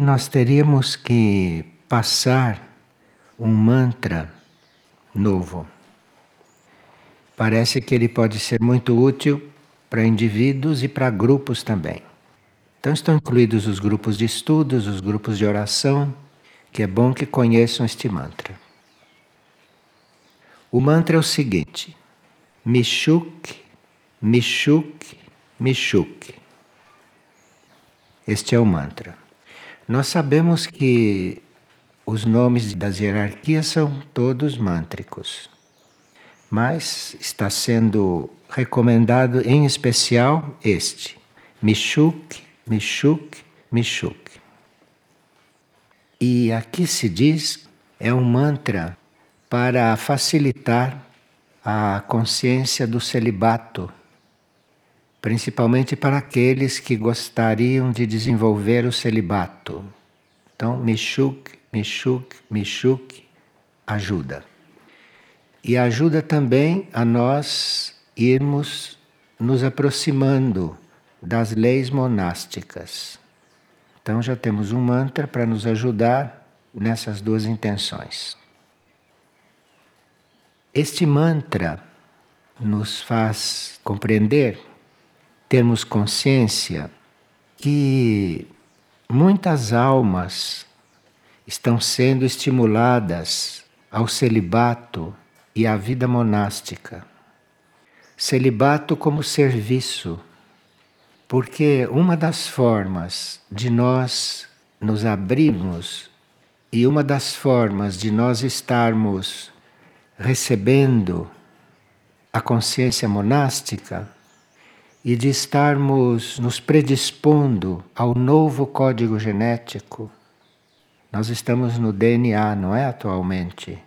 nós teríamos que passar um mantra novo. Parece que ele pode ser muito útil para indivíduos e para grupos também. Então estão incluídos os grupos de estudos, os grupos de oração, que é bom que conheçam este mantra. O mantra é o seguinte: Mishuk, Mishuk, Mishuk. Este é o mantra. Nós sabemos que os nomes das hierarquias são todos mântricos, mas está sendo recomendado em especial este: Mishuk, Mishuk, Mishuk. E aqui se diz é um mantra para facilitar a consciência do celibato, principalmente para aqueles que gostariam de desenvolver o celibato. Então, Mishuk, Mishuk, Mishuk ajuda. E ajuda também a nós irmos nos aproximando das leis monásticas. Então já temos um mantra para nos ajudar nessas duas intenções. Este mantra nos faz compreender, termos consciência que muitas almas estão sendo estimuladas ao celibato e à vida monástica. Celibato como serviço, porque uma das formas de nós nos abrirmos e uma das formas de nós estarmos recebendo a consciência monástica e de estarmos nos predispondo ao novo código genético. Nós estamos no DNA, não é atualmente?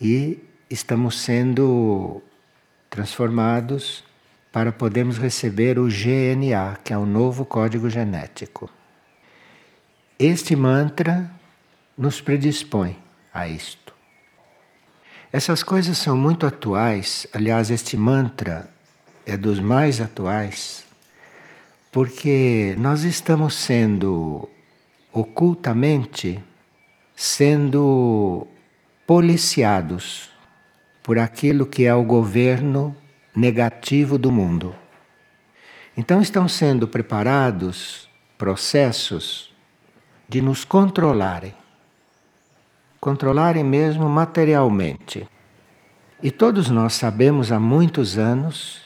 E estamos sendo transformados para podermos receber o GNA, que é o novo código genético. Este mantra nos predispõe a isto. Essas coisas são muito atuais, aliás, este mantra é dos mais atuais, porque nós estamos sendo ocultamente sendo policiados por aquilo que é o governo negativo do mundo. Então estão sendo preparados processos de nos controlarem controlarem mesmo materialmente. E todos nós sabemos há muitos anos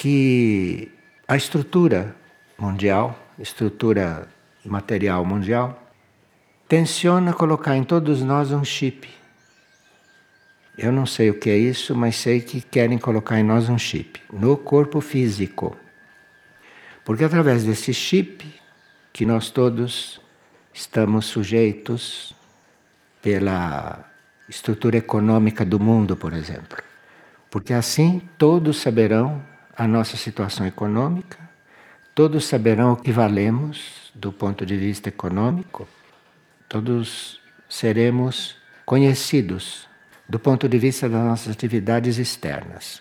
que a estrutura mundial, estrutura material mundial, tenciona colocar em todos nós um chip. Eu não sei o que é isso, mas sei que querem colocar em nós um chip no corpo físico. Porque através desse chip que nós todos estamos sujeitos pela estrutura econômica do mundo, por exemplo. Porque assim todos saberão a nossa situação econômica, todos saberão o que valemos do ponto de vista econômico, todos seremos conhecidos do ponto de vista das nossas atividades externas.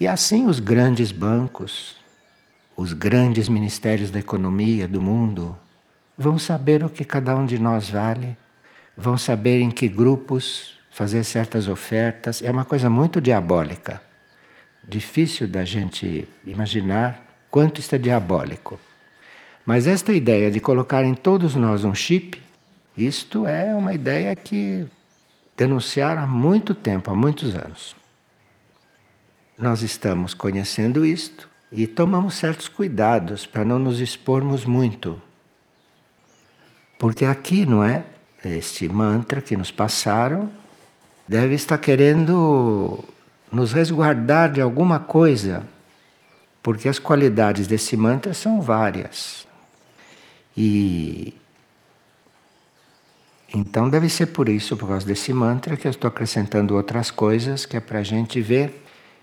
E assim os grandes bancos, os grandes ministérios da economia do mundo vão saber o que cada um de nós vale vão saber em que grupos fazer certas ofertas. É uma coisa muito diabólica. Difícil da gente imaginar quanto isso é diabólico. Mas esta ideia de colocar em todos nós um chip, isto é uma ideia que denunciaram há muito tempo, há muitos anos. Nós estamos conhecendo isto e tomamos certos cuidados para não nos expormos muito. Porque aqui, não é? este mantra que nos passaram, deve estar querendo nos resguardar de alguma coisa, porque as qualidades desse mantra são várias. E então deve ser por isso, por causa desse mantra, que eu estou acrescentando outras coisas, que é para a gente ver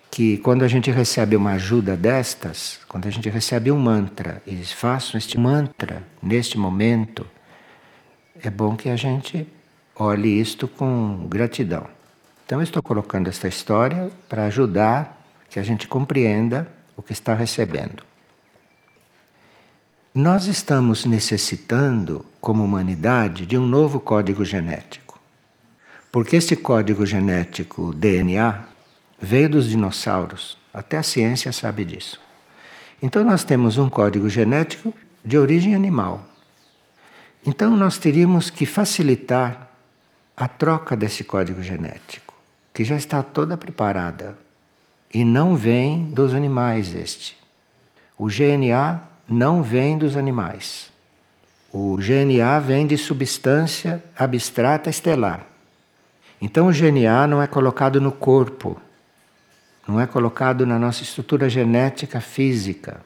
que quando a gente recebe uma ajuda destas, quando a gente recebe um mantra, eles façam este mantra neste momento, é bom que a gente olhe isto com gratidão. Então, eu estou colocando esta história para ajudar que a gente compreenda o que está recebendo. Nós estamos necessitando, como humanidade, de um novo código genético. Porque esse código genético DNA veio dos dinossauros. Até a ciência sabe disso. Então nós temos um código genético de origem animal. Então nós teríamos que facilitar a troca desse código genético, que já está toda preparada. E não vem dos animais este. O GNA não vem dos animais. O GNA vem de substância abstrata estelar. Então o GNA não é colocado no corpo, não é colocado na nossa estrutura genética física,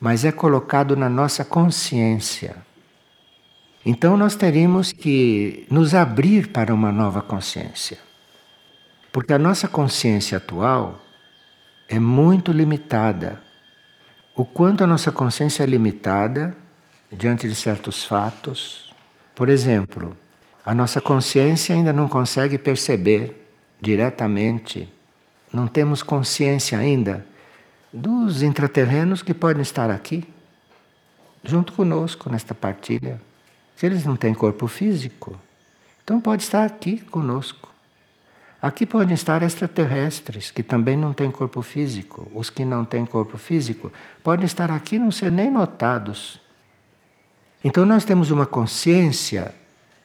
mas é colocado na nossa consciência. Então nós teríamos que nos abrir para uma nova consciência. Porque a nossa consciência atual é muito limitada. O quanto a nossa consciência é limitada diante de certos fatos. Por exemplo, a nossa consciência ainda não consegue perceber diretamente, não temos consciência ainda dos intraterrenos que podem estar aqui, junto conosco nesta partilha. Se eles não têm corpo físico, então pode estar aqui conosco. Aqui podem estar extraterrestres, que também não têm corpo físico. Os que não têm corpo físico podem estar aqui e não ser nem notados. Então nós temos uma consciência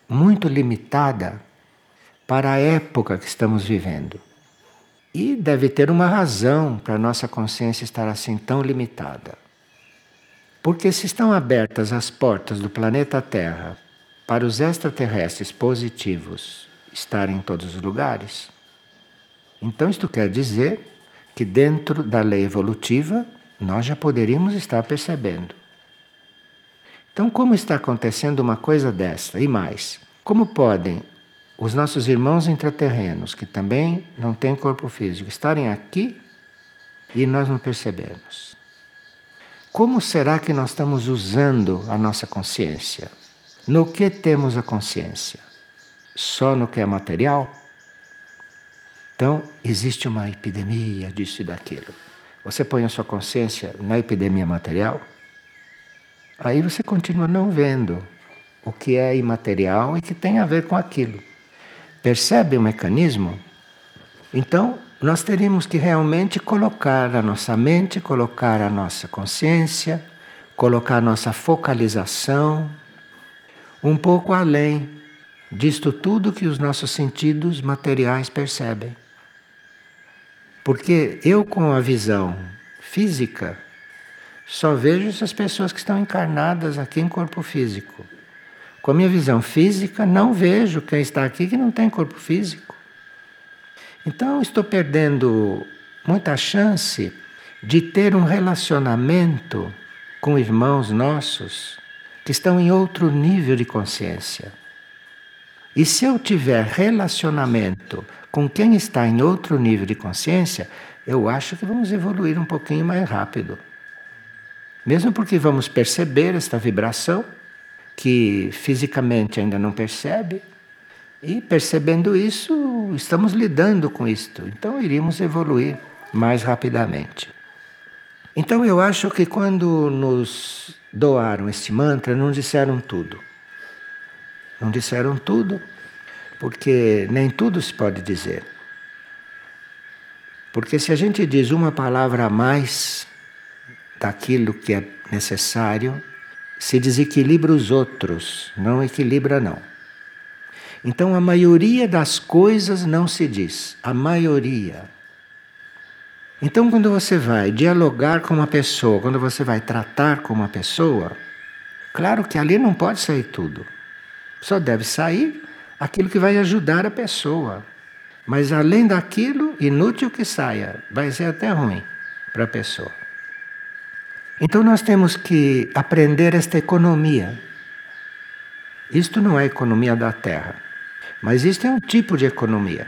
muito limitada para a época que estamos vivendo. E deve ter uma razão para a nossa consciência estar assim tão limitada. Porque se estão abertas as portas do planeta Terra para os extraterrestres positivos estarem em todos os lugares, então isto quer dizer que dentro da lei evolutiva nós já poderíamos estar percebendo. Então, como está acontecendo uma coisa desta? E mais, como podem os nossos irmãos intraterrenos, que também não têm corpo físico, estarem aqui e nós não percebemos? Como será que nós estamos usando a nossa consciência? No que temos a consciência? Só no que é material? Então, existe uma epidemia disso e daquilo. Você põe a sua consciência na epidemia material, aí você continua não vendo o que é imaterial e que tem a ver com aquilo. Percebe o mecanismo? Então, nós teríamos que realmente colocar a nossa mente, colocar a nossa consciência, colocar a nossa focalização um pouco além disto tudo que os nossos sentidos materiais percebem. Porque eu, com a visão física, só vejo essas pessoas que estão encarnadas aqui em corpo físico. Com a minha visão física, não vejo quem está aqui que não tem corpo físico. Então estou perdendo muita chance de ter um relacionamento com irmãos nossos que estão em outro nível de consciência. E se eu tiver relacionamento com quem está em outro nível de consciência, eu acho que vamos evoluir um pouquinho mais rápido. Mesmo porque vamos perceber esta vibração, que fisicamente ainda não percebe, e percebendo isso, estamos lidando com isto. Então iríamos evoluir mais rapidamente. Então eu acho que quando nos doaram este mantra, não disseram tudo. Não disseram tudo, porque nem tudo se pode dizer. Porque se a gente diz uma palavra a mais daquilo que é necessário, se desequilibra os outros, não equilibra não. Então a maioria das coisas não se diz, a maioria. Então quando você vai dialogar com uma pessoa, quando você vai tratar com uma pessoa, claro que ali não pode sair tudo. Só deve sair aquilo que vai ajudar a pessoa. Mas além daquilo, inútil que saia, vai ser até ruim para a pessoa. Então nós temos que aprender esta economia. Isto não é economia da terra. Mas isto é um tipo de economia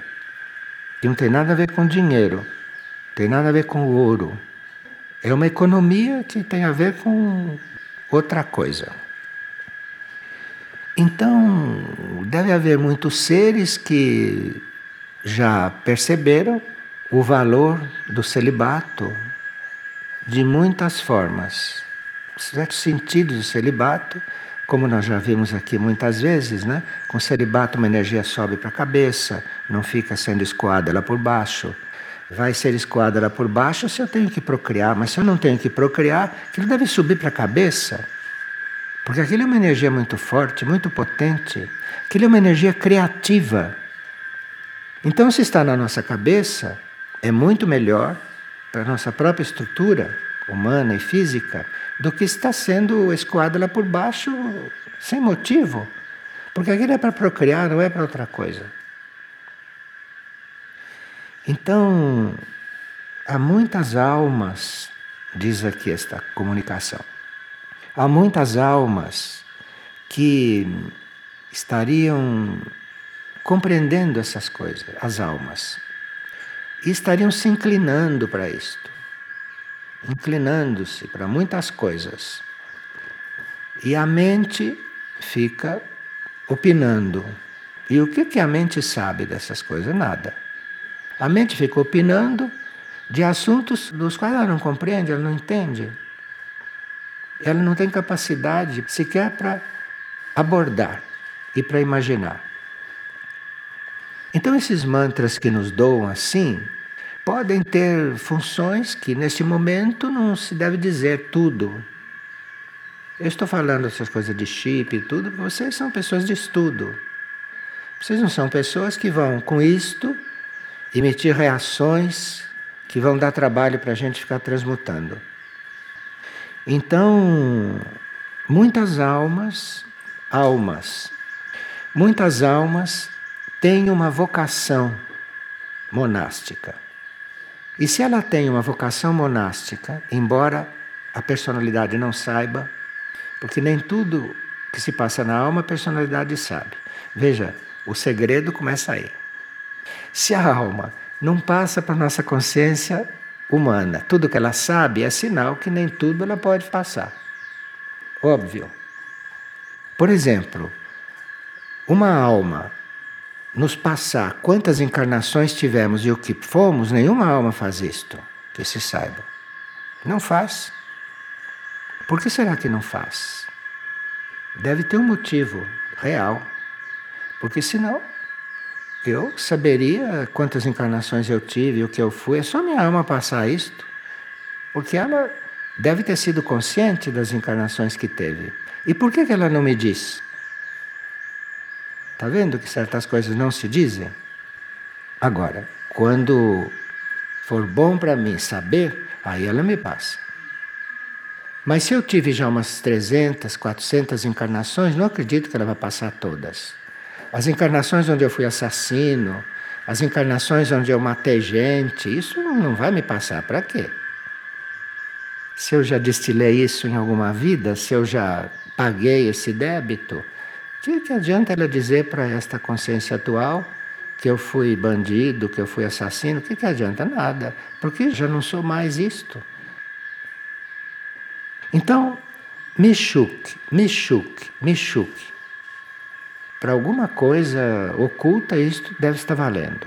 que não tem nada a ver com dinheiro, tem nada a ver com ouro. É uma economia que tem a ver com outra coisa. Então, deve haver muitos seres que já perceberam o valor do celibato de muitas formas. certos sentidos do celibato, como nós já vimos aqui muitas vezes, né? Com celibato uma energia sobe para a cabeça, não fica sendo escoada lá por baixo. Vai ser escoada lá por baixo se eu tenho que procriar, mas se eu não tenho que procriar, aquilo deve subir para a cabeça. Porque aquilo é uma energia muito forte, muito potente. Aquilo é uma energia criativa. Então, se está na nossa cabeça, é muito melhor para a nossa própria estrutura humana e física do que está sendo escoada lá por baixo sem motivo. Porque aquilo é para procriar, não é para outra coisa. Então, há muitas almas, diz aqui esta comunicação, há muitas almas que estariam compreendendo essas coisas, as almas, e estariam se inclinando para isto inclinando-se para muitas coisas. E a mente fica opinando. E o que, que a mente sabe dessas coisas? Nada. A mente fica opinando de assuntos dos quais ela não compreende, ela não entende. Ela não tem capacidade sequer para abordar e para imaginar. Então, esses mantras que nos doam assim, podem ter funções que neste momento não se deve dizer tudo. Eu estou falando essas coisas de chip e tudo, vocês são pessoas de estudo. Vocês não são pessoas que vão, com isto, emitir reações que vão dar trabalho para a gente ficar transmutando. Então, muitas almas, almas, muitas almas têm uma vocação monástica. E se ela tem uma vocação monástica, embora a personalidade não saiba, porque nem tudo que se passa na alma a personalidade sabe. Veja, o segredo começa aí. Se a alma não passa para nossa consciência humana, tudo que ela sabe é sinal que nem tudo ela pode passar. Óbvio. Por exemplo, uma alma nos passar quantas encarnações tivemos e o que fomos, nenhuma alma faz isto, que se saiba. Não faz. Por que será que não faz? Deve ter um motivo real. Porque senão eu saberia quantas encarnações eu tive, o que eu fui. É só minha alma passar isto. Porque ela deve ter sido consciente das encarnações que teve. E por que, que ela não me diz? Está vendo que certas coisas não se dizem? Agora, quando for bom para mim saber, aí ela me passa. Mas se eu tive já umas 300, 400 encarnações, não acredito que ela vai passar todas. As encarnações onde eu fui assassino, as encarnações onde eu matei gente, isso não vai me passar. Para quê? Se eu já destilei isso em alguma vida, se eu já paguei esse débito, que, que adianta ela dizer para esta consciência atual que eu fui bandido, que eu fui assassino? O que, que adianta? Nada, porque já não sou mais isto. Então, Mishuk, Mishuk, Mishuk. Para alguma coisa oculta, isto deve estar valendo.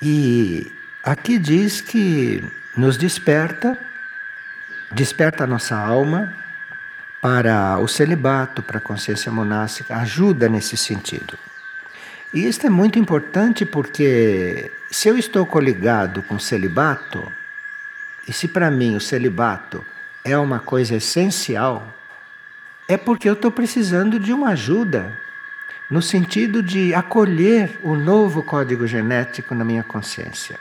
E aqui diz que nos desperta, desperta a nossa alma, para o celibato, para a consciência monástica, ajuda nesse sentido. E isso é muito importante porque se eu estou coligado com o celibato, e se para mim o celibato é uma coisa essencial, é porque eu estou precisando de uma ajuda no sentido de acolher o novo código genético na minha consciência.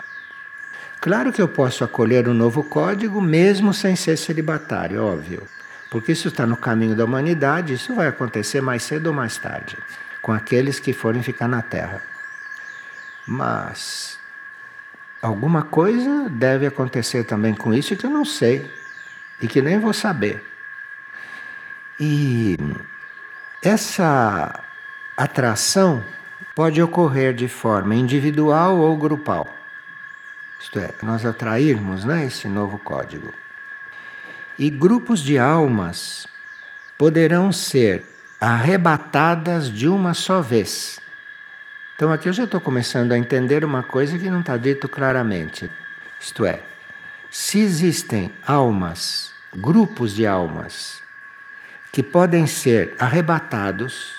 Claro que eu posso acolher o um novo código mesmo sem ser celibatário, óbvio. Porque isso está no caminho da humanidade, isso vai acontecer mais cedo ou mais tarde, com aqueles que forem ficar na Terra. Mas alguma coisa deve acontecer também com isso que eu não sei e que nem vou saber. E essa atração pode ocorrer de forma individual ou grupal. Isto é, nós atrairmos né, esse novo código. E grupos de almas poderão ser arrebatadas de uma só vez. Então aqui eu já estou começando a entender uma coisa que não está dito claramente. Isto é, se existem almas grupos de almas que podem ser arrebatados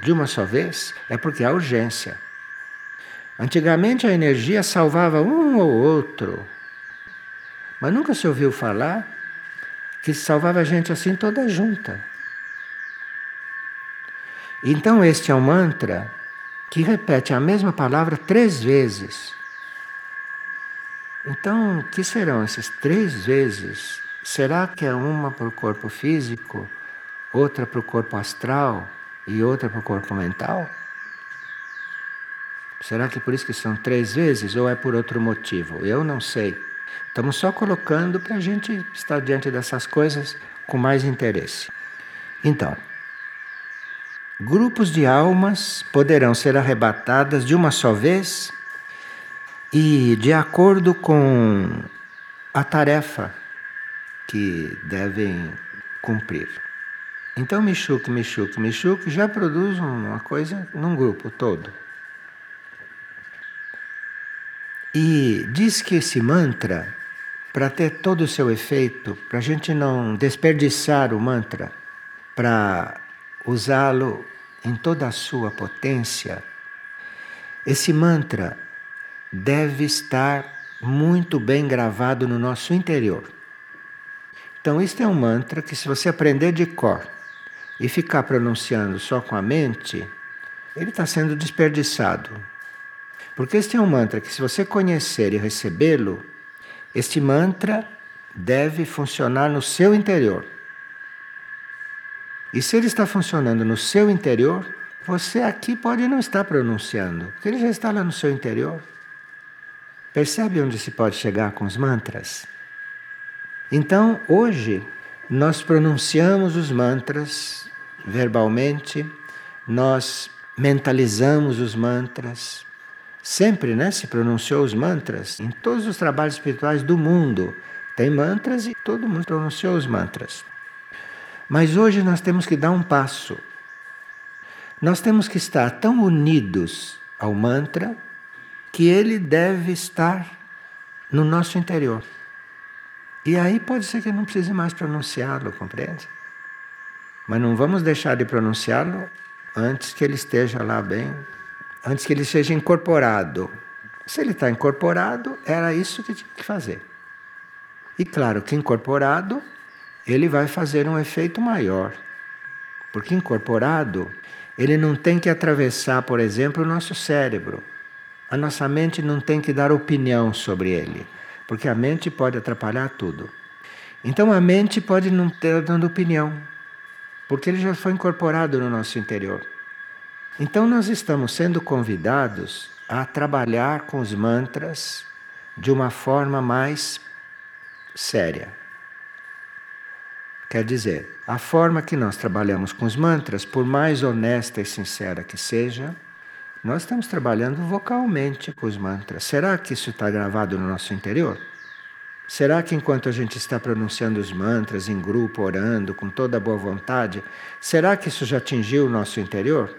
de uma só vez, é porque há urgência. Antigamente a energia salvava um ou outro, mas nunca se ouviu falar que salvava a gente assim toda junta. Então, este é um mantra que repete a mesma palavra três vezes. Então, o que serão essas três vezes? Será que é uma para o corpo físico, outra para o corpo astral e outra para o corpo mental? Será que por isso que são três vezes ou é por outro motivo? Eu não sei. Estamos só colocando para a gente estar diante dessas coisas com mais interesse. Então, grupos de almas poderão ser arrebatadas de uma só vez e de acordo com a tarefa que devem cumprir. Então, Michuque, Michuque, Michuque já produz uma coisa num grupo todo. E diz que esse mantra, para ter todo o seu efeito, para a gente não desperdiçar o mantra, para usá-lo em toda a sua potência, esse mantra deve estar muito bem gravado no nosso interior. Então, este é um mantra que, se você aprender de cor e ficar pronunciando só com a mente, ele está sendo desperdiçado. Porque este é um mantra que, se você conhecer e recebê-lo, este mantra deve funcionar no seu interior. E se ele está funcionando no seu interior, você aqui pode não estar pronunciando, porque ele já está lá no seu interior. Percebe onde se pode chegar com os mantras? Então, hoje, nós pronunciamos os mantras verbalmente, nós mentalizamos os mantras. Sempre né, se pronunciou os mantras em todos os trabalhos espirituais do mundo. Tem mantras e todo mundo pronunciou os mantras. Mas hoje nós temos que dar um passo. Nós temos que estar tão unidos ao mantra que ele deve estar no nosso interior. E aí pode ser que não precise mais pronunciá-lo, compreende? Mas não vamos deixar de pronunciá-lo antes que ele esteja lá bem, antes que ele seja incorporado. Se ele está incorporado, era isso que tinha que fazer. E claro que incorporado, ele vai fazer um efeito maior. Porque incorporado, ele não tem que atravessar, por exemplo, o nosso cérebro. A nossa mente não tem que dar opinião sobre ele, porque a mente pode atrapalhar tudo. Então a mente pode não ter dando opinião, porque ele já foi incorporado no nosso interior. Então nós estamos sendo convidados a trabalhar com os mantras de uma forma mais séria. Quer dizer, a forma que nós trabalhamos com os mantras, por mais honesta e sincera que seja, nós estamos trabalhando vocalmente com os mantras. Será que isso está gravado no nosso interior? Será que enquanto a gente está pronunciando os mantras em grupo, orando, com toda a boa vontade, será que isso já atingiu o nosso interior?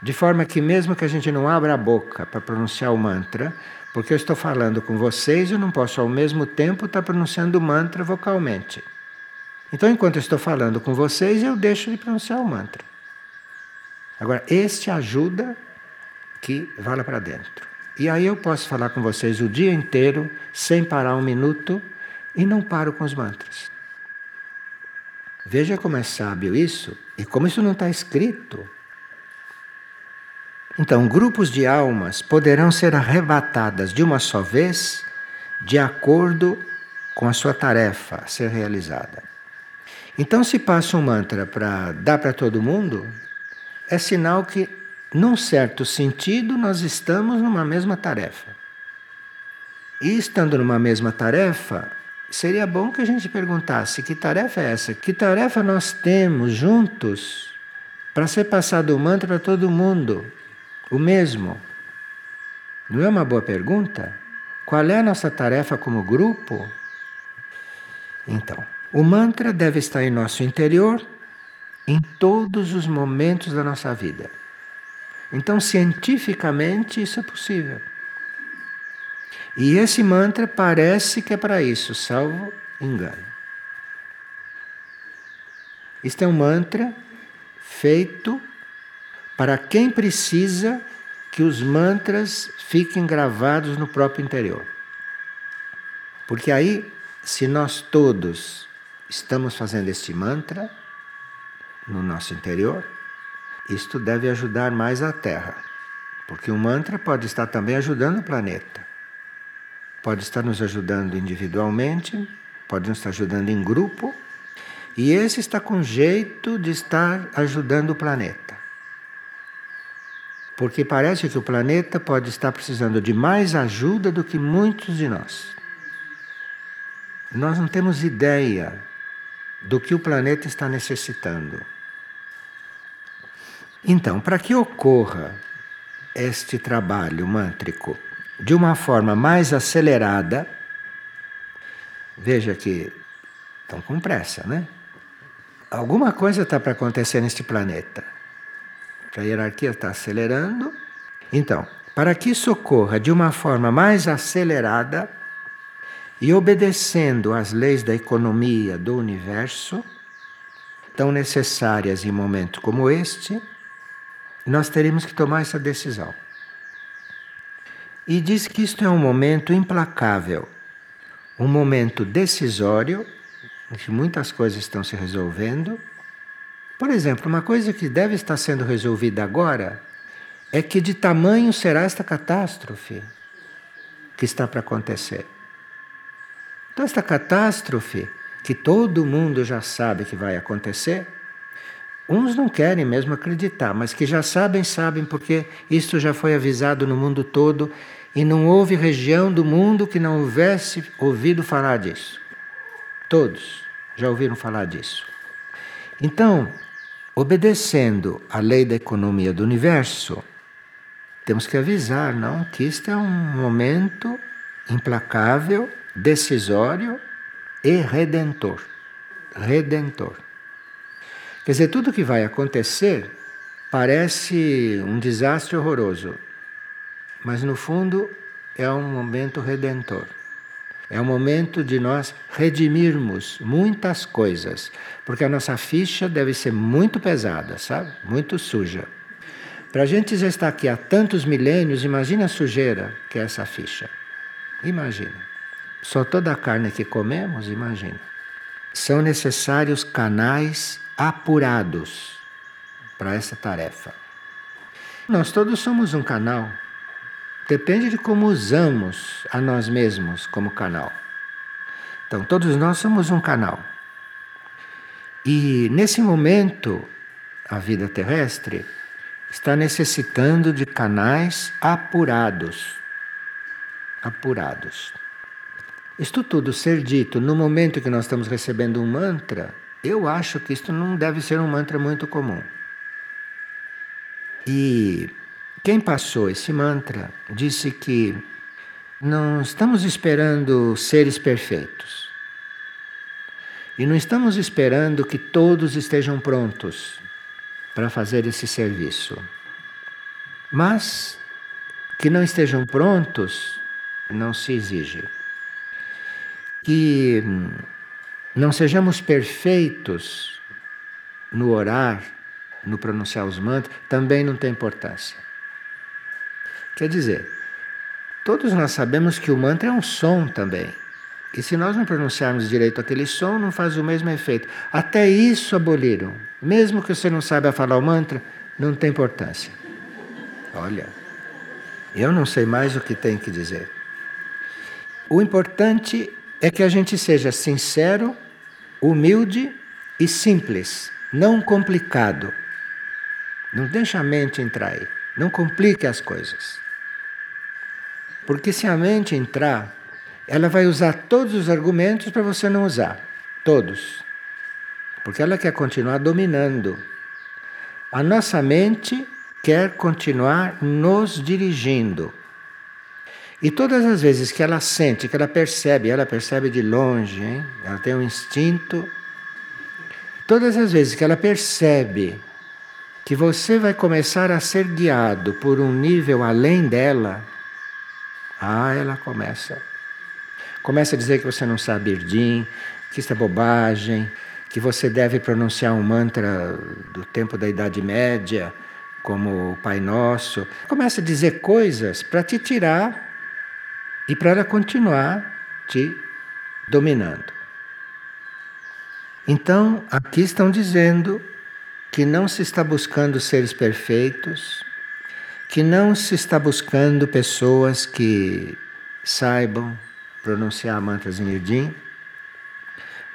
De forma que, mesmo que a gente não abra a boca para pronunciar o mantra, porque eu estou falando com vocês, eu não posso ao mesmo tempo estar pronunciando o mantra vocalmente. Então, enquanto eu estou falando com vocês, eu deixo de pronunciar o mantra. Agora, este ajuda que vá lá para dentro. E aí eu posso falar com vocês o dia inteiro, sem parar um minuto, e não paro com os mantras. Veja como é sábio isso e como isso não está escrito. Então, grupos de almas poderão ser arrebatadas de uma só vez, de acordo com a sua tarefa a ser realizada. Então, se passa um mantra para dar para todo mundo, é sinal que, num certo sentido, nós estamos numa mesma tarefa. E estando numa mesma tarefa, seria bom que a gente perguntasse: que tarefa é essa? Que tarefa nós temos juntos para ser passado o mantra para todo mundo? O mesmo. Não é uma boa pergunta? Qual é a nossa tarefa como grupo? Então. O mantra deve estar em nosso interior em todos os momentos da nossa vida. Então, cientificamente, isso é possível. E esse mantra parece que é para isso, salvo engano. Isto é um mantra feito para quem precisa que os mantras fiquem gravados no próprio interior. Porque aí, se nós todos estamos fazendo este mantra no nosso interior, isto deve ajudar mais a Terra. Porque o mantra pode estar também ajudando o planeta. Pode estar nos ajudando individualmente, pode nos estar ajudando em grupo, e esse está com jeito de estar ajudando o planeta. Porque parece que o planeta pode estar precisando de mais ajuda do que muitos de nós. Nós não temos ideia do que o planeta está necessitando. Então, para que ocorra este trabalho mântrico de uma forma mais acelerada, veja que estão com pressa, né? Alguma coisa está para acontecer neste planeta. A hierarquia está acelerando. Então, para que isso ocorra de uma forma mais acelerada e obedecendo às leis da economia do universo, tão necessárias em um momento como este, nós teremos que tomar essa decisão. E diz que isto é um momento implacável, um momento decisório, em que muitas coisas estão se resolvendo. Por exemplo, uma coisa que deve estar sendo resolvida agora é que de tamanho será esta catástrofe que está para acontecer. Então, esta catástrofe, que todo mundo já sabe que vai acontecer, Uns não querem mesmo acreditar, mas que já sabem, sabem, porque isto já foi avisado no mundo todo e não houve região do mundo que não houvesse ouvido falar disso. Todos já ouviram falar disso. Então, obedecendo à lei da economia do universo, temos que avisar, não, que isto é um momento implacável, decisório e redentor. Redentor. Quer dizer, tudo que vai acontecer parece um desastre horroroso, mas no fundo é um momento redentor. É um momento de nós redimirmos muitas coisas, porque a nossa ficha deve ser muito pesada, sabe? Muito suja. Para a gente já estar aqui há tantos milênios, imagina a sujeira que é essa ficha. Imagina. Só toda a carne que comemos, imagina. São necessários canais apurados para essa tarefa. Nós todos somos um canal. Depende de como usamos a nós mesmos como canal. Então, todos nós somos um canal. E nesse momento, a vida terrestre está necessitando de canais apurados. Apurados. Isto tudo ser dito no momento que nós estamos recebendo um mantra eu acho que isto não deve ser um mantra muito comum. E quem passou esse mantra disse que não estamos esperando seres perfeitos. E não estamos esperando que todos estejam prontos para fazer esse serviço. Mas que não estejam prontos não se exige. Que não sejamos perfeitos no orar, no pronunciar os mantras, também não tem importância. Quer dizer, todos nós sabemos que o mantra é um som também. E se nós não pronunciarmos direito aquele som, não faz o mesmo efeito. Até isso aboliram. Mesmo que você não saiba falar o mantra, não tem importância. Olha, eu não sei mais o que tem que dizer. O importante é que a gente seja sincero, humilde e simples, não complicado. Não deixa a mente entrar aí, não complique as coisas. Porque se a mente entrar, ela vai usar todos os argumentos para você não usar, todos. Porque ela quer continuar dominando. A nossa mente quer continuar nos dirigindo. E todas as vezes que ela sente, que ela percebe, ela percebe de longe, hein? ela tem um instinto. Todas as vezes que ela percebe que você vai começar a ser guiado por um nível além dela, ah, ela começa. Começa a dizer que você não sabe Irdim, que isso é bobagem, que você deve pronunciar um mantra do tempo da Idade Média, como o Pai Nosso. Começa a dizer coisas para te tirar e para ela continuar te dominando. Então, aqui estão dizendo que não se está buscando seres perfeitos, que não se está buscando pessoas que saibam pronunciar mantras em Irdim,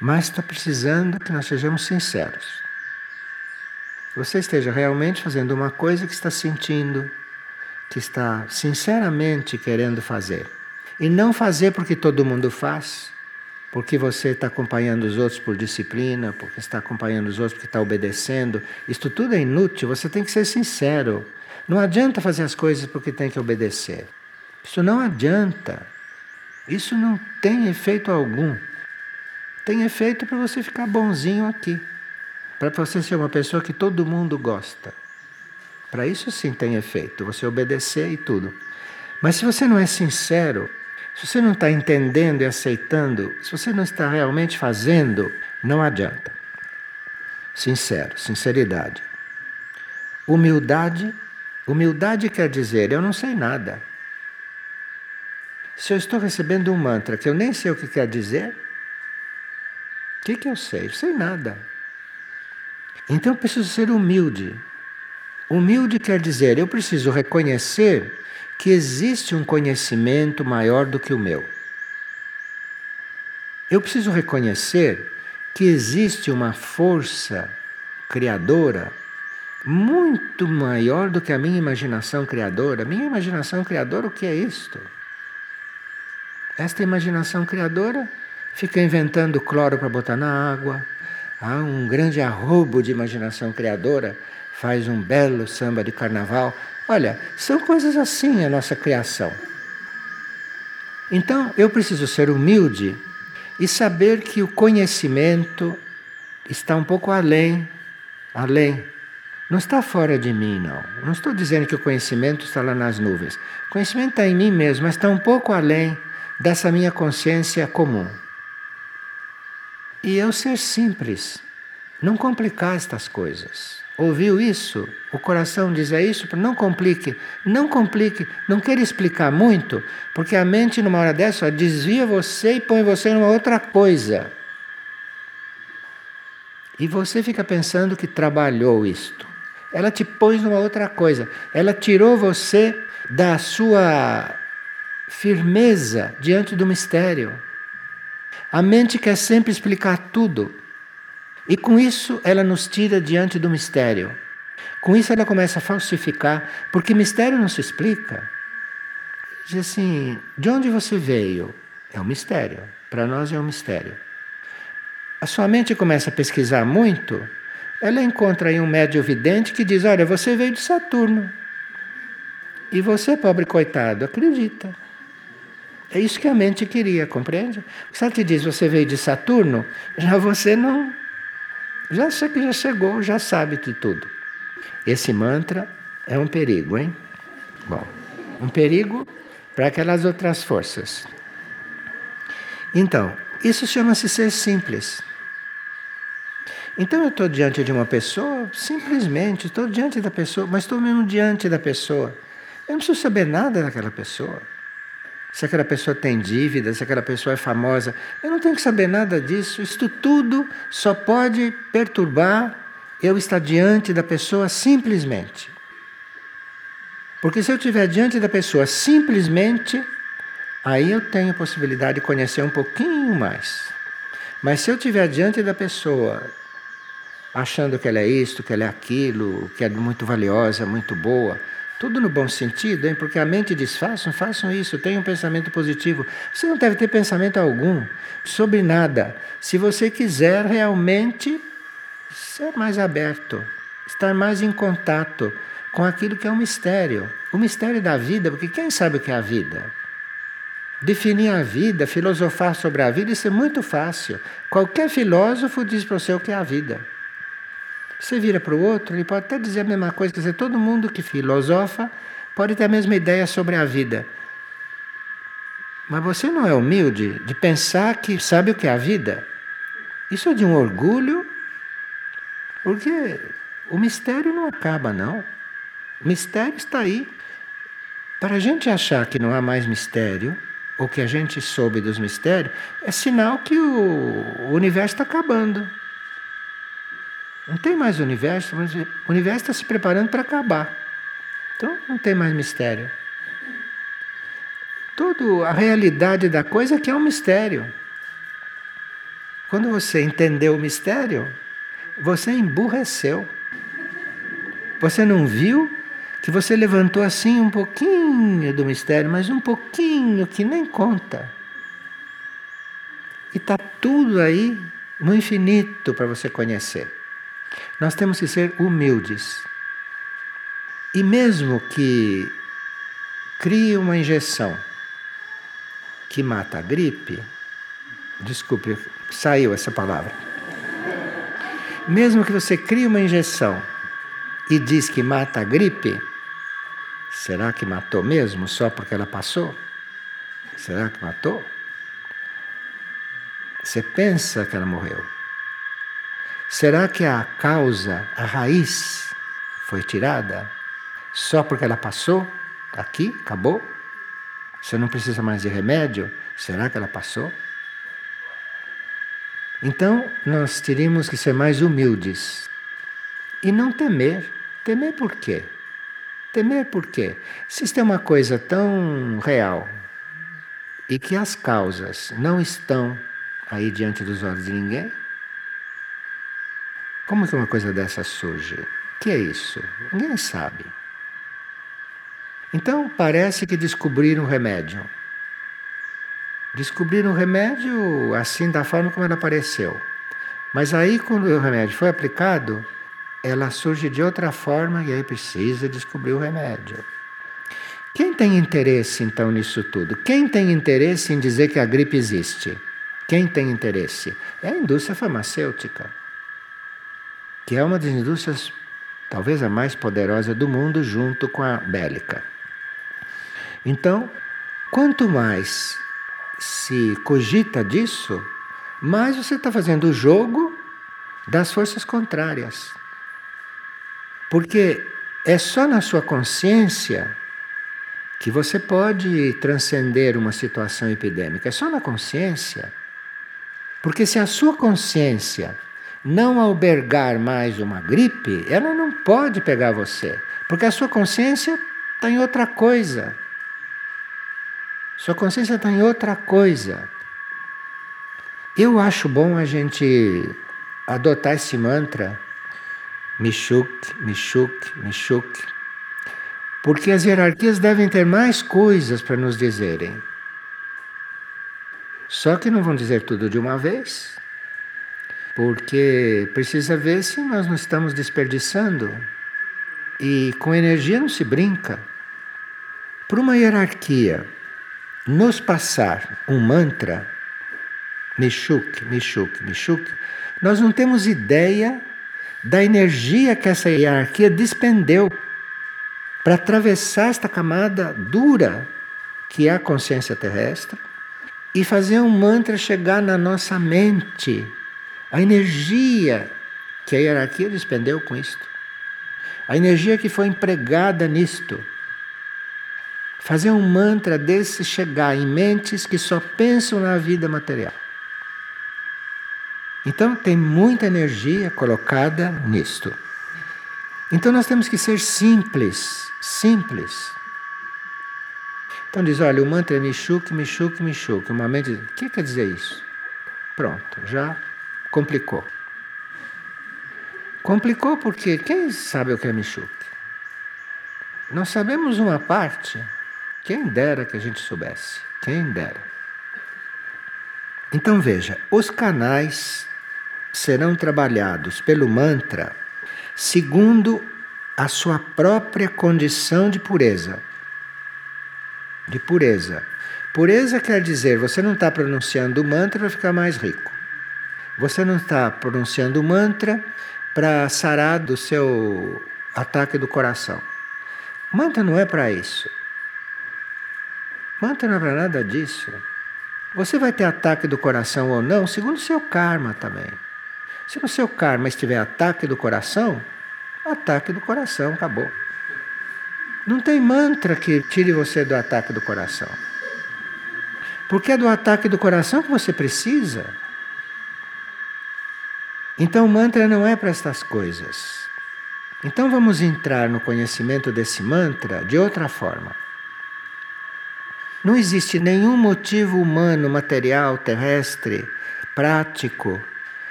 mas está precisando que nós sejamos sinceros. Você esteja realmente fazendo uma coisa que está sentindo, que está sinceramente querendo fazer. E não fazer porque todo mundo faz, porque você está acompanhando os outros por disciplina, porque está acompanhando os outros porque está obedecendo. Isto tudo é inútil, você tem que ser sincero. Não adianta fazer as coisas porque tem que obedecer. Isso não adianta. Isso não tem efeito algum. Tem efeito para você ficar bonzinho aqui. Para você ser uma pessoa que todo mundo gosta. Para isso sim tem efeito, você obedecer e tudo. Mas se você não é sincero, se você não está entendendo e aceitando, se você não está realmente fazendo, não adianta. Sincero, sinceridade. Humildade. Humildade quer dizer eu não sei nada. Se eu estou recebendo um mantra que eu nem sei o que quer dizer, o que, que eu sei? Eu sei nada. Então eu preciso ser humilde. Humilde quer dizer eu preciso reconhecer que existe um conhecimento maior do que o meu. Eu preciso reconhecer que existe uma força criadora muito maior do que a minha imaginação criadora. Minha imaginação criadora, o que é isto? Esta imaginação criadora fica inventando cloro para botar na água. Há um grande arrobo de imaginação criadora, faz um belo samba de carnaval. Olha, são coisas assim a nossa criação. Então, eu preciso ser humilde e saber que o conhecimento está um pouco além, além. Não está fora de mim, não. Não estou dizendo que o conhecimento está lá nas nuvens. O conhecimento está em mim mesmo, mas está um pouco além dessa minha consciência comum. E eu ser simples, não complicar estas coisas. Ouviu isso? O coração diz é isso? Não complique, não complique, não queira explicar muito, porque a mente, numa hora dessa, desvia você e põe você numa outra coisa. E você fica pensando que trabalhou isto. Ela te pôs numa outra coisa. Ela tirou você da sua firmeza diante do mistério. A mente quer sempre explicar tudo. E com isso ela nos tira diante do mistério. Com isso ela começa a falsificar, porque mistério não se explica. Diz assim: de onde você veio? É um mistério. Para nós é um mistério. A sua mente começa a pesquisar muito, ela encontra aí um médio vidente que diz: Olha, você veio de Saturno. E você, pobre coitado, acredita. É isso que a mente queria, compreende? Se ela te diz você veio de Saturno, já você não já sei que já chegou, já sabe de tudo. Esse mantra é um perigo, hein? Bom, um perigo para aquelas outras forças. Então, isso chama-se ser simples. Então eu estou diante de uma pessoa, simplesmente, estou diante da pessoa, mas estou mesmo diante da pessoa. Eu não preciso saber nada daquela pessoa se aquela pessoa tem dívida, se aquela pessoa é famosa. Eu não tenho que saber nada disso. Isto tudo só pode perturbar eu estar diante da pessoa simplesmente. Porque se eu estiver diante da pessoa simplesmente, aí eu tenho possibilidade de conhecer um pouquinho mais. Mas se eu estiver diante da pessoa achando que ela é isto, que ela é aquilo, que é muito valiosa, muito boa, tudo no bom sentido, hein? porque a mente diz: façam, façam isso, tenham um pensamento positivo. Você não deve ter pensamento algum sobre nada. Se você quiser realmente ser mais aberto, estar mais em contato com aquilo que é um mistério o mistério da vida, porque quem sabe o que é a vida? Definir a vida, filosofar sobre a vida, isso é muito fácil. Qualquer filósofo diz para você o que é a vida. Você vira para o outro, ele pode até dizer a mesma coisa, quer dizer, todo mundo que filosofa pode ter a mesma ideia sobre a vida. Mas você não é humilde de pensar que sabe o que é a vida? Isso é de um orgulho Porque o mistério não acaba, não. O mistério está aí. Para a gente achar que não há mais mistério, ou que a gente soube dos mistérios, é sinal que o universo está acabando. Não tem mais universo, mas o universo está se preparando para acabar. Então não tem mais mistério. Toda a realidade da coisa é que é um mistério. Quando você entendeu o mistério, você emburreceu. Você não viu que você levantou assim um pouquinho do mistério, mas um pouquinho que nem conta. E está tudo aí no infinito para você conhecer. Nós temos que ser humildes. E mesmo que crie uma injeção que mata a gripe, desculpe, saiu essa palavra. Mesmo que você crie uma injeção e diz que mata a gripe, será que matou mesmo só porque ela passou? Será que matou? Você pensa que ela morreu. Será que a causa, a raiz, foi tirada só porque ela passou aqui, acabou? Você não precisa mais de remédio? Será que ela passou? Então, nós teríamos que ser mais humildes e não temer. Temer por quê? Temer por quê? Se isto é uma coisa tão real e que as causas não estão aí diante dos olhos de ninguém, como que uma coisa dessa surge? O que é isso? Ninguém sabe. Então parece que descobriram o remédio. Descobriram o remédio assim da forma como ela apareceu. Mas aí quando o remédio foi aplicado, ela surge de outra forma e aí precisa descobrir o remédio. Quem tem interesse então nisso tudo? Quem tem interesse em dizer que a gripe existe? Quem tem interesse? É a indústria farmacêutica que é uma das indústrias talvez a mais poderosa do mundo, junto com a bélica. Então, quanto mais se cogita disso, mais você está fazendo o jogo das forças contrárias. Porque é só na sua consciência que você pode transcender uma situação epidêmica. É só na consciência. Porque se a sua consciência não albergar mais uma gripe, ela não pode pegar você, porque a sua consciência está em outra coisa. Sua consciência está em outra coisa. Eu acho bom a gente adotar esse mantra, Mishuk, Mishuk, Mishuk, porque as hierarquias devem ter mais coisas para nos dizerem. Só que não vão dizer tudo de uma vez porque precisa ver se nós não estamos desperdiçando. E com energia não se brinca. Por uma hierarquia nos passar um mantra, Mishuk, Mishuk, Mishuk, nós não temos ideia da energia que essa hierarquia despendeu para atravessar esta camada dura que é a consciência terrestre e fazer um mantra chegar na nossa mente a energia que a hierarquia despendeu com isto, a energia que foi empregada nisto. Fazer um mantra desse chegar em mentes que só pensam na vida material. Então tem muita energia colocada nisto. Então nós temos que ser simples, simples. Então diz, olha, o mantra é Mishuk, Mishuk, Mishuk. Uma mente o que quer dizer isso? Pronto, já complicou. Complicou porque quem sabe o que é Michuque? Nós sabemos uma parte, quem dera que a gente soubesse, quem dera. Então veja, os canais serão trabalhados pelo mantra segundo a sua própria condição de pureza. De pureza. Pureza quer dizer, você não está pronunciando o mantra para ficar mais rico. Você não está pronunciando mantra para sarar do seu ataque do coração. Mantra não é para isso. Mantra não é para nada disso. Você vai ter ataque do coração ou não, segundo o seu karma também. Se no seu karma estiver ataque do coração, ataque do coração, acabou. Não tem mantra que tire você do ataque do coração. Porque é do ataque do coração que você precisa. Então, o mantra não é para estas coisas. Então, vamos entrar no conhecimento desse mantra de outra forma. Não existe nenhum motivo humano, material, terrestre, prático.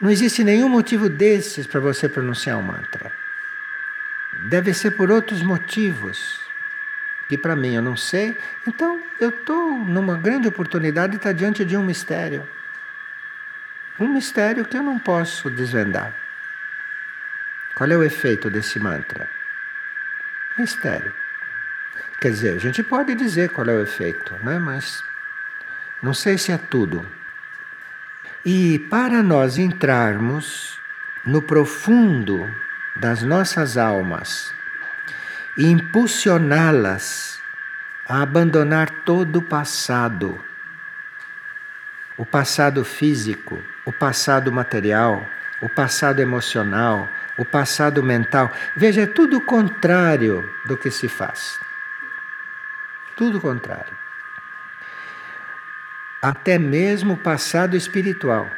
Não existe nenhum motivo desses para você pronunciar o mantra. Deve ser por outros motivos, que para mim eu não sei. Então, eu estou numa grande oportunidade de estar diante de um mistério. Um mistério que eu não posso desvendar. Qual é o efeito desse mantra? Mistério. Quer dizer, a gente pode dizer qual é o efeito, né? mas não sei se é tudo. E para nós entrarmos no profundo das nossas almas e impulsioná-las a abandonar todo o passado, o passado físico, o passado material, o passado emocional, o passado mental. Veja, é tudo o contrário do que se faz. Tudo o contrário. Até mesmo o passado espiritual.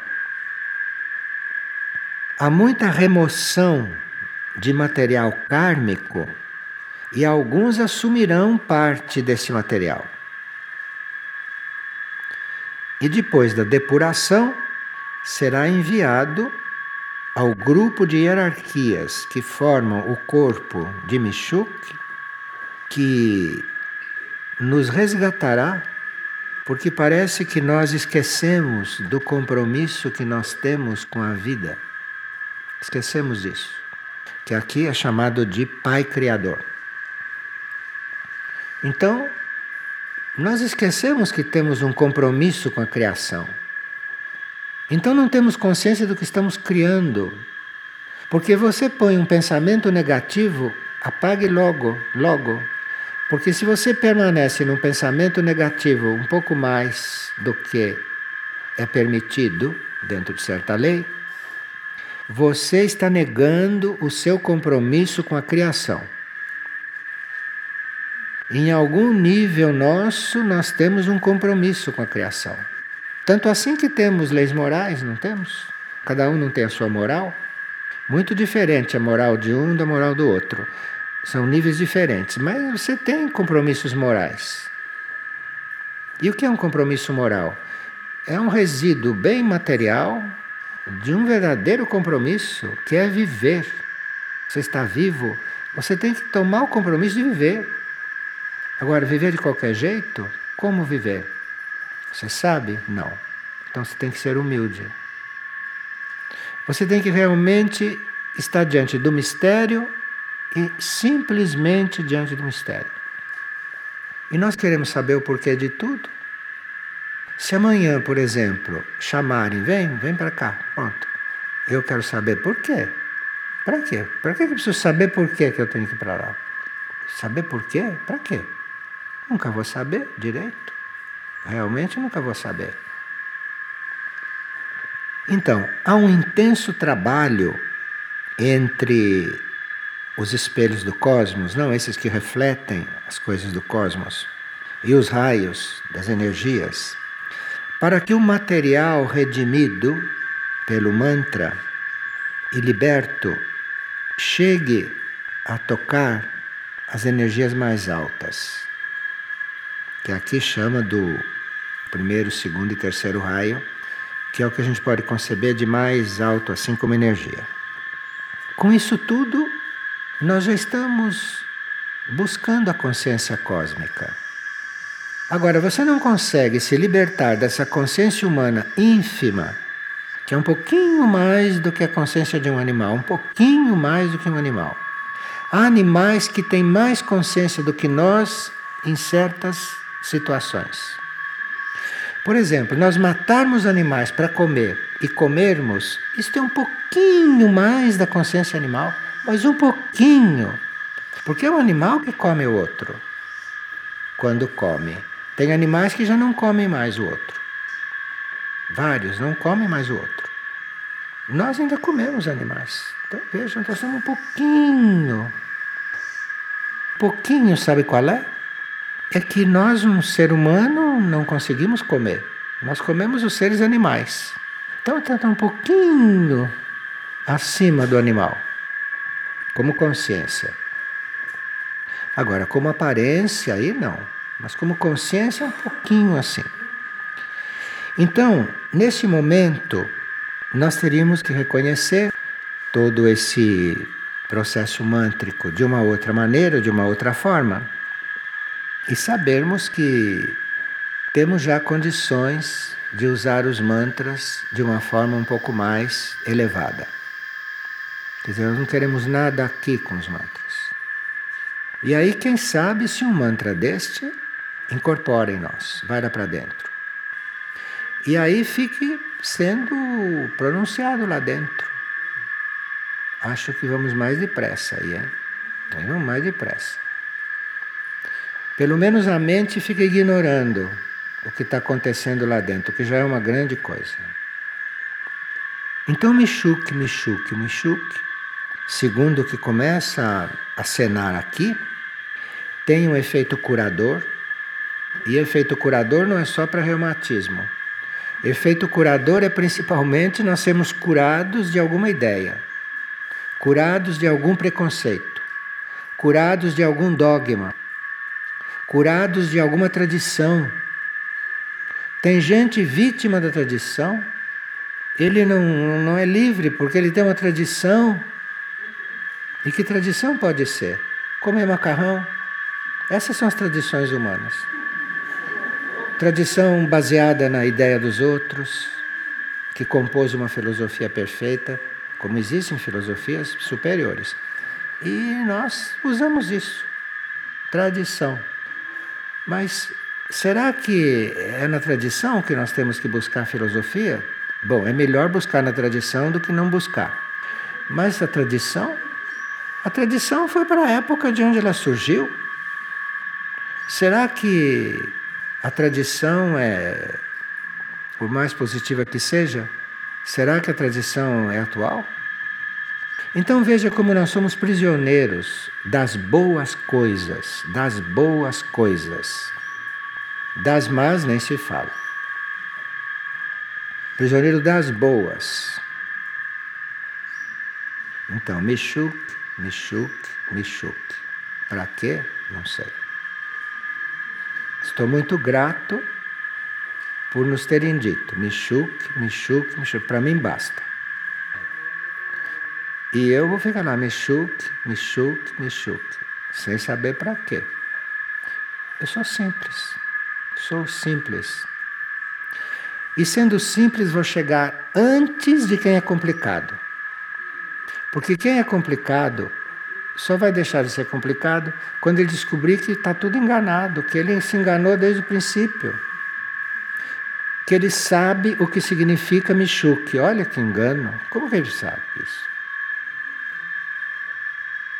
Há muita remoção de material kármico e alguns assumirão parte desse material. E depois da depuração, será enviado ao grupo de hierarquias que formam o corpo de Michuk, que nos resgatará, porque parece que nós esquecemos do compromisso que nós temos com a vida. Esquecemos isso, que aqui é chamado de Pai Criador. Então, nós esquecemos que temos um compromisso com a criação. Então não temos consciência do que estamos criando. Porque você põe um pensamento negativo, apague logo, logo. Porque se você permanece num pensamento negativo um pouco mais do que é permitido dentro de certa lei, você está negando o seu compromisso com a criação. Em algum nível nosso, nós temos um compromisso com a criação. Tanto assim que temos leis morais, não temos? Cada um não tem a sua moral. Muito diferente a moral de um da moral do outro. São níveis diferentes, mas você tem compromissos morais. E o que é um compromisso moral? É um resíduo bem material de um verdadeiro compromisso que é viver. Você está vivo, você tem que tomar o compromisso de viver. Agora, viver de qualquer jeito, como viver? Você sabe? Não. Então você tem que ser humilde. Você tem que realmente estar diante do mistério e simplesmente diante do mistério. E nós queremos saber o porquê de tudo. Se amanhã, por exemplo, chamarem, vem, vem para cá, pronto. Eu quero saber por quê. Para quê? Para que eu preciso saber por quê que eu tenho que ir para lá? Saber por quê? Para quê? Nunca vou saber direito. Realmente nunca vou saber. Então, há um intenso trabalho entre os espelhos do cosmos, não esses que refletem as coisas do cosmos, e os raios das energias, para que o material redimido pelo mantra e liberto chegue a tocar as energias mais altas, que aqui chama do primeiro, segundo e terceiro raio, que é o que a gente pode conceber de mais alto, assim como energia. Com isso tudo, nós já estamos buscando a consciência cósmica. Agora, você não consegue se libertar dessa consciência humana ínfima, que é um pouquinho mais do que a consciência de um animal, um pouquinho mais do que um animal. Há animais que têm mais consciência do que nós em certas situações. Por exemplo, nós matarmos animais para comer e comermos, isso tem um pouquinho mais da consciência animal, mas um pouquinho. Porque é o animal que come o outro quando come. Tem animais que já não comem mais o outro. Vários não comem mais o outro. Nós ainda comemos animais. Então vejam, nós somos um pouquinho. Pouquinho, sabe qual é? É que nós, um ser humano, não conseguimos comer. Nós comemos os seres animais. Então está um pouquinho acima do animal, como consciência. Agora, como aparência, aí não. Mas como consciência, um pouquinho assim. Então, nesse momento, nós teríamos que reconhecer todo esse processo mântrico de uma outra maneira, de uma outra forma, e sabermos que temos já condições de usar os mantras de uma forma um pouco mais elevada. Quer dizer, nós não queremos nada aqui com os mantras. E aí, quem sabe se um mantra deste incorpora em nós, vai lá para dentro. E aí fique sendo pronunciado lá dentro. Acho que vamos mais depressa aí, hein? Vamos mais depressa. Pelo menos a mente fica ignorando o que está acontecendo lá dentro, que já é uma grande coisa. Então, Michuque, Michuque, Michuque, segundo o que começa a cenar aqui, tem um efeito curador, e efeito curador não é só para reumatismo. Efeito curador é principalmente nós sermos curados de alguma ideia, curados de algum preconceito, curados de algum dogma, curados de alguma tradição. Tem gente vítima da tradição, ele não, não é livre porque ele tem uma tradição. E que tradição pode ser? Comer macarrão? Essas são as tradições humanas. Tradição baseada na ideia dos outros, que compôs uma filosofia perfeita, como existem filosofias superiores. E nós usamos isso. Tradição. Mas será que é na tradição que nós temos que buscar filosofia? Bom, é melhor buscar na tradição do que não buscar. Mas a tradição? A tradição foi para a época de onde ela surgiu. Será que a tradição é, por mais positiva que seja, será que a tradição é atual? Então veja como nós somos prisioneiros das boas coisas, das boas coisas. Das más nem se fala. Prisioneiro das boas. Então, Mixuc, Mixuc, Mixuc. Para quê? Não sei. Estou muito grato por nos terem dito, Michuk, Michuk, Michuk, para mim basta. E eu vou ficar lá, Michuk, Michuk, Michuk, sem saber para quê. Eu sou simples, sou simples. E sendo simples, vou chegar antes de quem é complicado. Porque quem é complicado só vai deixar de ser complicado quando ele descobrir que está tudo enganado, que ele se enganou desde o princípio. Que ele sabe o que significa Michuque. Olha que engano. Como que ele sabe isso?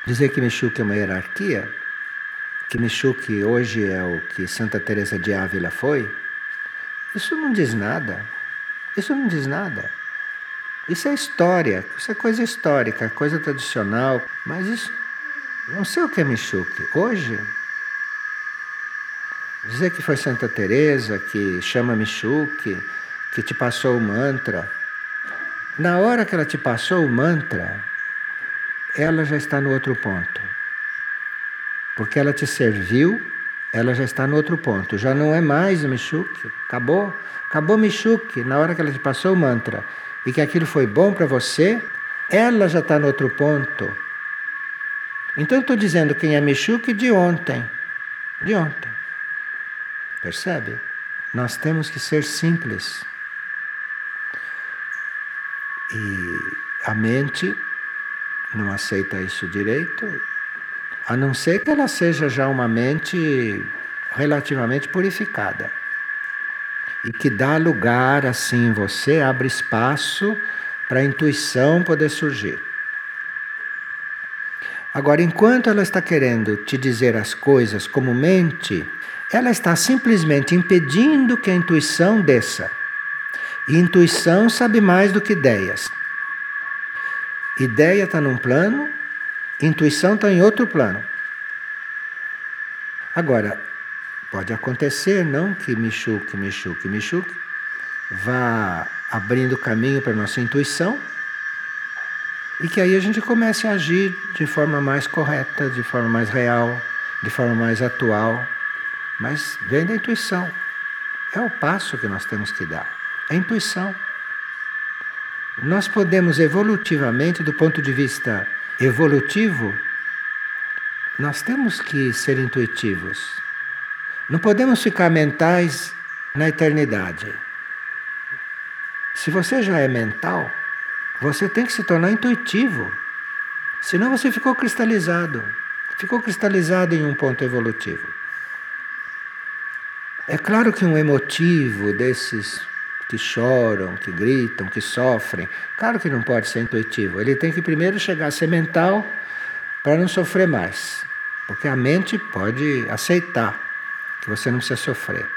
Dizer que Michuque é uma hierarquia, que Michuque hoje é o que Santa Teresa de Ávila foi, isso não diz nada. Isso não diz nada. Isso é história, isso é coisa histórica, coisa tradicional, mas isso não sei o que é Michuque. Hoje, dizer que foi Santa Teresa que chama Michuque, que te passou o mantra. Na hora que ela te passou o mantra, ela já está no outro ponto. Porque ela te serviu, ela já está no outro ponto. Já não é mais Michuque. Acabou. Acabou Michuque. Na hora que ela te passou o mantra e que aquilo foi bom para você, ela já está no outro ponto. Então estou dizendo quem é Michuque de ontem. De ontem. Percebe? Nós temos que ser simples. E a mente não aceita isso direito, a não ser que ela seja já uma mente relativamente purificada. E que dá lugar assim você, abre espaço para a intuição poder surgir. Agora, enquanto ela está querendo te dizer as coisas como mente, ela está simplesmente impedindo que a intuição desça. E intuição sabe mais do que ideias. Ideia está num plano, intuição está em outro plano. Agora, pode acontecer, não, que Michuque, Michuque, Michuque vá abrindo caminho para a nossa intuição e que aí a gente comece a agir de forma mais correta, de forma mais real, de forma mais atual. Mas vem da intuição. É o passo que nós temos que dar. É intuição. Nós podemos evolutivamente, do ponto de vista evolutivo, nós temos que ser intuitivos. Não podemos ficar mentais na eternidade. Se você já é mental, você tem que se tornar intuitivo. Senão você ficou cristalizado. Ficou cristalizado em um ponto evolutivo. É claro que um emotivo desses que choram, que gritam, que sofrem, claro que não pode ser intuitivo. Ele tem que primeiro chegar a ser mental para não sofrer mais. Porque a mente pode aceitar que você não precisa sofrer.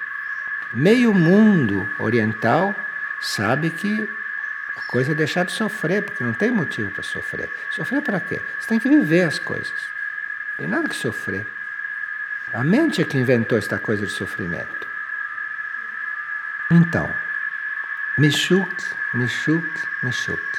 Meio mundo oriental sabe que a coisa é deixar de sofrer, porque não tem motivo para sofrer. Sofrer para quê? Você tem que viver as coisas. Não tem nada que sofrer. A mente é que inventou esta coisa de sofrimento. Então, Mishuk, Mishuk, Mishuk.